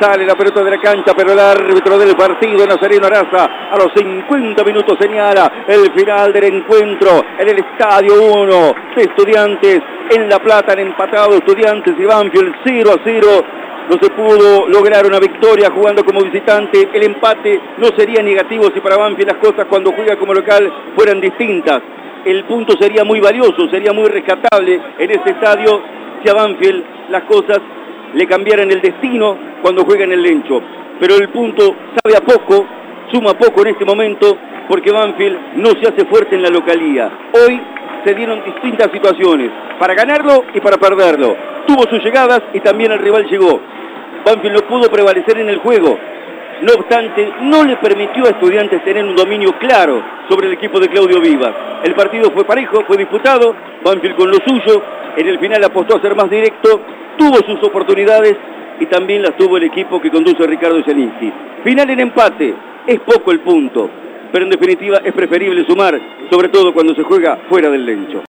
Sale la pelota de la cancha, pero el árbitro del partido, Nazareno Araza, a los 50 minutos señala el final del encuentro en el Estadio 1 de Estudiantes. En La Plata han empatado Estudiantes y Banfield 0 a 0 no se pudo lograr una victoria jugando como visitante. El empate no sería negativo si para Banfield las cosas cuando juega como local fueran distintas. El punto sería muy valioso, sería muy rescatable en este estadio si a Banfield las cosas le cambiaran el destino cuando juega en el Lencho. Pero el punto sabe a poco, suma poco en este momento, porque Banfield no se hace fuerte en la localía. Hoy se dieron distintas situaciones, para ganarlo y para perderlo. Tuvo sus llegadas y también el rival llegó. Banfield no pudo prevalecer en el juego. No obstante, no le permitió a estudiantes tener un dominio claro sobre el equipo de Claudio Vivas. El partido fue parejo, fue disputado, Banfield con lo suyo, en el final apostó a ser más directo, tuvo sus oportunidades y también las tuvo el equipo que conduce Ricardo Gianinski. Final en empate, es poco el punto, pero en definitiva es preferible sumar, sobre todo cuando se juega fuera del lencho.